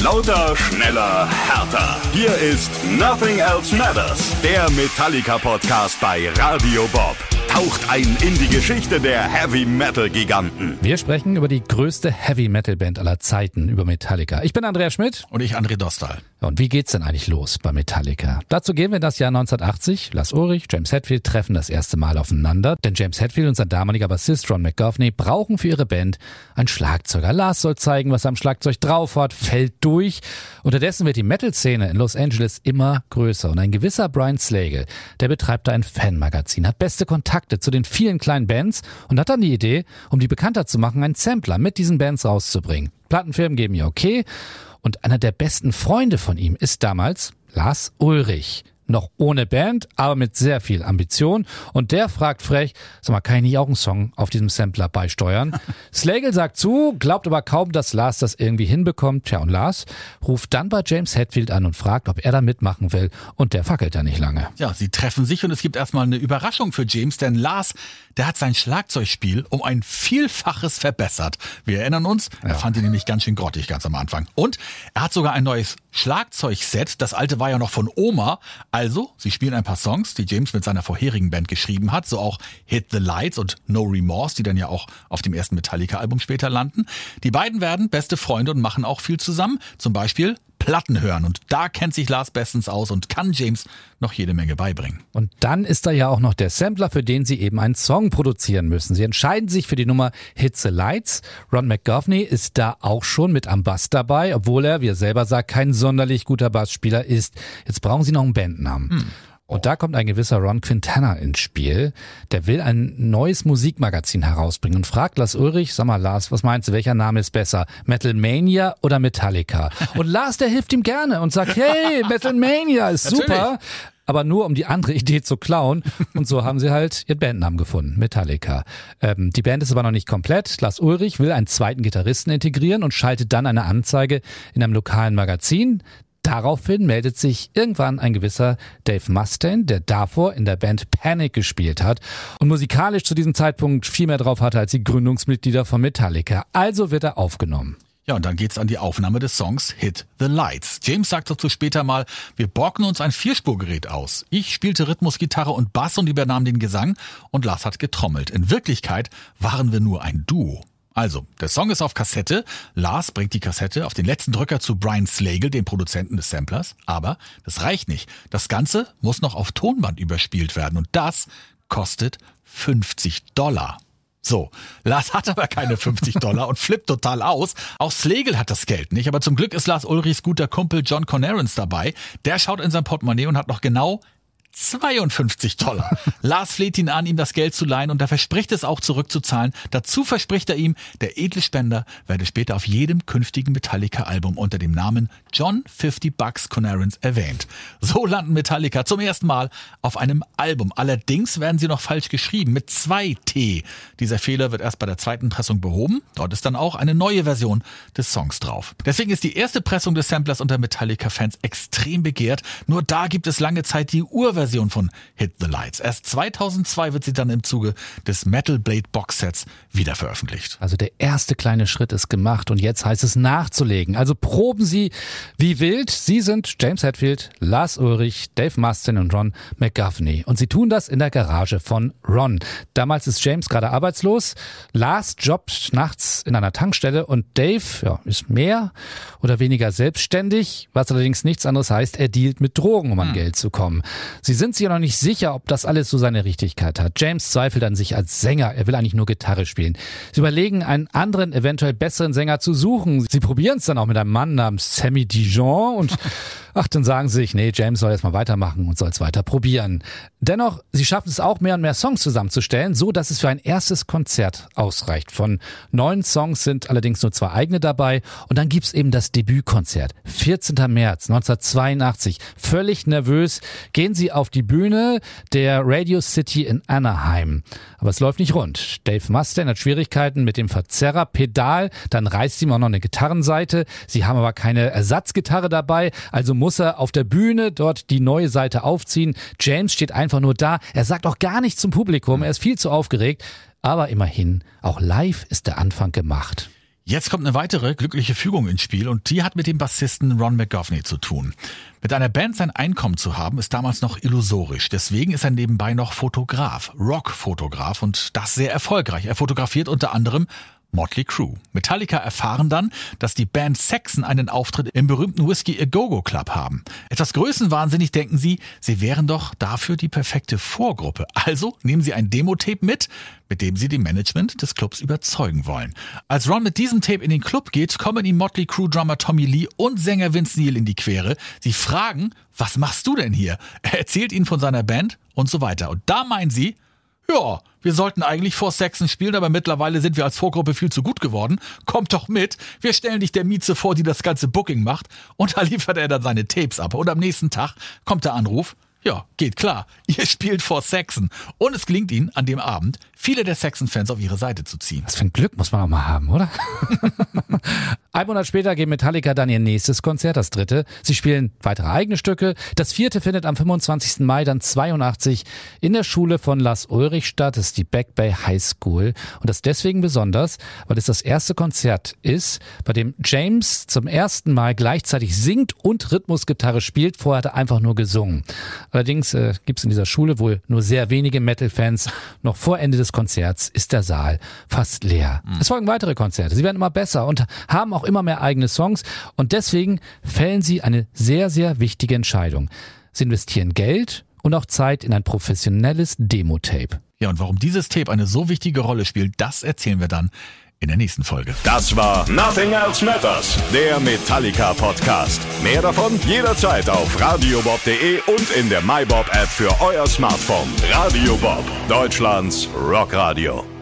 Lauter, schneller, härter. Hier ist Nothing Else Matters, der Metallica-Podcast bei Radio Bob. Taucht ein in die Geschichte der Heavy Metal Giganten. Wir sprechen über die größte Heavy Metal Band aller Zeiten, über Metallica. Ich bin Andreas Schmidt. Und ich André Dostal. Und wie geht's denn eigentlich los bei Metallica? Dazu gehen wir in das Jahr 1980. Lars Ulrich, James Hetfield treffen das erste Mal aufeinander, denn James Hetfield und sein damaliger Bassist Ron McGovney brauchen für ihre Band einen Schlagzeuger. Lars soll zeigen, was er am Schlagzeug drauf hat, fällt durch. Unterdessen wird die Metal-Szene in Los Angeles immer größer und ein gewisser Brian Slagle, der betreibt da ein Fanmagazin, hat beste Kontakte zu den vielen kleinen Bands und hat dann die Idee, um die bekannter zu machen, einen Sampler mit diesen Bands rauszubringen. Plattenfirmen geben ihr okay und einer der besten Freunde von ihm ist damals Lars Ulrich noch ohne Band, aber mit sehr viel Ambition. Und der fragt frech, sag mal, kann ich nicht auch einen Song auf diesem Sampler beisteuern? Slagle sagt zu, glaubt aber kaum, dass Lars das irgendwie hinbekommt. Tja, und Lars ruft dann bei James Hetfield an und fragt, ob er da mitmachen will. Und der fackelt da nicht lange. Ja, sie treffen sich und es gibt erstmal eine Überraschung für James, denn Lars, der hat sein Schlagzeugspiel um ein Vielfaches verbessert. Wir erinnern uns, er fand ihn nämlich ganz schön grottig ganz am Anfang. Und er hat sogar ein neues Schlagzeugset. Das alte war ja noch von Oma. Also, sie spielen ein paar Songs, die James mit seiner vorherigen Band geschrieben hat, so auch Hit the Lights und No Remorse, die dann ja auch auf dem ersten Metallica-Album später landen. Die beiden werden beste Freunde und machen auch viel zusammen. Zum Beispiel Platten hören. Und da kennt sich Lars bestens aus und kann James noch jede Menge beibringen. Und dann ist da ja auch noch der Sampler, für den sie eben einen Song produzieren müssen. Sie entscheiden sich für die Nummer Hit the Lights. Ron McGovney ist da auch schon mit am Bass dabei, obwohl er, wie er selber sagt, kein sonderlich guter Bassspieler ist. Jetzt brauchen sie noch einen Bandnamen. Hm. Und da kommt ein gewisser Ron Quintana ins Spiel. Der will ein neues Musikmagazin herausbringen und fragt Lars Ulrich, sag mal Lars, was meinst du, welcher Name ist besser? Metal Mania oder Metallica? Und Lars, der hilft ihm gerne und sagt, hey, Metal Mania ist super. aber nur um die andere Idee zu klauen. Und so haben sie halt ihren Bandnamen gefunden, Metallica. Ähm, die Band ist aber noch nicht komplett. Lars Ulrich will einen zweiten Gitarristen integrieren und schaltet dann eine Anzeige in einem lokalen Magazin. Daraufhin meldet sich irgendwann ein gewisser Dave Mustaine, der davor in der Band Panic gespielt hat und musikalisch zu diesem Zeitpunkt viel mehr drauf hatte als die Gründungsmitglieder von Metallica. Also wird er aufgenommen. Ja, und dann geht's an die Aufnahme des Songs Hit the Lights. James sagt dazu später mal, wir borgen uns ein Vierspurgerät aus. Ich spielte Rhythmus, Gitarre und Bass und übernahm den Gesang und Lars hat getrommelt. In Wirklichkeit waren wir nur ein Duo. Also, der Song ist auf Kassette. Lars bringt die Kassette auf den letzten Drücker zu Brian Slagle, dem Produzenten des Samplers. Aber das reicht nicht. Das Ganze muss noch auf Tonband überspielt werden. Und das kostet 50 Dollar. So, Lars hat aber keine 50 Dollar und flippt total aus. Auch Slagle hat das Geld nicht, aber zum Glück ist Lars Ulrichs guter Kumpel John Connerans dabei. Der schaut in sein Portemonnaie und hat noch genau 52 Dollar. Lars fleht ihn an, ihm das Geld zu leihen und er verspricht es auch zurückzuzahlen. Dazu verspricht er ihm, der edle Spender werde später auf jedem künftigen Metallica-Album unter dem Namen John 50 Bucks Conarans erwähnt. So landen Metallica zum ersten Mal auf einem Album. Allerdings werden sie noch falsch geschrieben mit zwei T. Dieser Fehler wird erst bei der zweiten Pressung behoben. Dort ist dann auch eine neue Version des Songs drauf. Deswegen ist die erste Pressung des Samplers unter Metallica-Fans extrem begehrt. Nur da gibt es lange Zeit die Urversion Version von Hit the Lights. Erst 2002 wird sie dann im Zuge des Metal Blade Box Sets wieder veröffentlicht. Also der erste kleine Schritt ist gemacht und jetzt heißt es nachzulegen. Also proben Sie wie wild. Sie sind James Hetfield, Lars Ulrich, Dave Mustaine und Ron McGovney. Und sie tun das in der Garage von Ron. Damals ist James gerade arbeitslos. Lars jobbt nachts in einer Tankstelle und Dave ja, ist mehr oder weniger selbstständig, was allerdings nichts anderes heißt, er dealt mit Drogen, um an hm. Geld zu kommen. Sie sind sich ja noch nicht sicher, ob das alles so seine Richtigkeit hat. James zweifelt an sich als Sänger. Er will eigentlich nur Gitarre spielen. Sie überlegen, einen anderen, eventuell besseren Sänger zu suchen. Sie probieren es dann auch mit einem Mann namens Sammy Dijon und Ach, dann sagen sie sich, nee, James soll jetzt mal weitermachen und soll es weiter probieren. Dennoch, sie schaffen es auch mehr und mehr Songs zusammenzustellen, so dass es für ein erstes Konzert ausreicht. Von neun Songs sind allerdings nur zwei eigene dabei und dann gibt's eben das Debütkonzert. 14. März 1982. Völlig nervös gehen sie auf die Bühne der Radio City in Anaheim. Aber es läuft nicht rund. Dave Mustaine hat Schwierigkeiten mit dem Verzerrerpedal, dann reißt ihm auch noch eine Gitarrenseite. Sie haben aber keine Ersatzgitarre dabei, also muss muss er auf der Bühne dort die neue Seite aufziehen. James steht einfach nur da. Er sagt auch gar nichts zum Publikum. Er ist viel zu aufgeregt. Aber immerhin, auch live ist der Anfang gemacht. Jetzt kommt eine weitere glückliche Fügung ins Spiel und die hat mit dem Bassisten Ron McGovney zu tun. Mit einer Band sein Einkommen zu haben, ist damals noch illusorisch. Deswegen ist er nebenbei noch Fotograf, Rock-Fotograf und das sehr erfolgreich. Er fotografiert unter anderem Motley Crue. Metallica erfahren dann, dass die Band Saxon einen Auftritt im berühmten Whiskey A Go-Go Club haben. Etwas größenwahnsinnig denken sie, sie wären doch dafür die perfekte Vorgruppe. Also nehmen sie ein Demo-Tape mit, mit dem sie die Management des Clubs überzeugen wollen. Als Ron mit diesem Tape in den Club geht, kommen ihm Motley Crue Drummer Tommy Lee und Sänger Vince Neil in die Quere. Sie fragen, was machst du denn hier? Er erzählt ihnen von seiner Band und so weiter. Und da meinen sie, ja, wir sollten eigentlich vor Saxon spielen, aber mittlerweile sind wir als Vorgruppe viel zu gut geworden. Kommt doch mit. Wir stellen dich der Mieze vor, die das ganze Booking macht. Und da liefert er dann seine Tapes ab. Und am nächsten Tag kommt der Anruf. Ja, geht klar. Ihr spielt vor Saxon. Und es gelingt ihnen an dem Abend, viele der Saxon-Fans auf ihre Seite zu ziehen. Was für ein Glück muss man auch mal haben, oder? ein Monat später geben Metallica dann ihr nächstes Konzert, das dritte. Sie spielen weitere eigene Stücke. Das vierte findet am 25. Mai dann 82 in der Schule von Las Ulrich statt. Das ist die Back Bay High School. Und das deswegen besonders, weil es das erste Konzert ist, bei dem James zum ersten Mal gleichzeitig singt und Rhythmusgitarre spielt. Vorher hat er einfach nur gesungen. Allerdings äh, gibt es in dieser Schule wohl nur sehr wenige Metal-Fans. Noch vor Ende des Konzerts ist der Saal fast leer. Mhm. Es folgen weitere Konzerte. Sie werden immer besser und haben auch immer mehr eigene Songs. Und deswegen fällen sie eine sehr, sehr wichtige Entscheidung. Sie investieren Geld und auch Zeit in ein professionelles Demo-Tape. Ja, und warum dieses Tape eine so wichtige Rolle spielt, das erzählen wir dann in der nächsten Folge. Das war Nothing Else Matters, der Metallica Podcast. Mehr davon jederzeit auf radiobob.de und in der MyBob App für euer Smartphone. Radio Bob, Deutschlands Rockradio.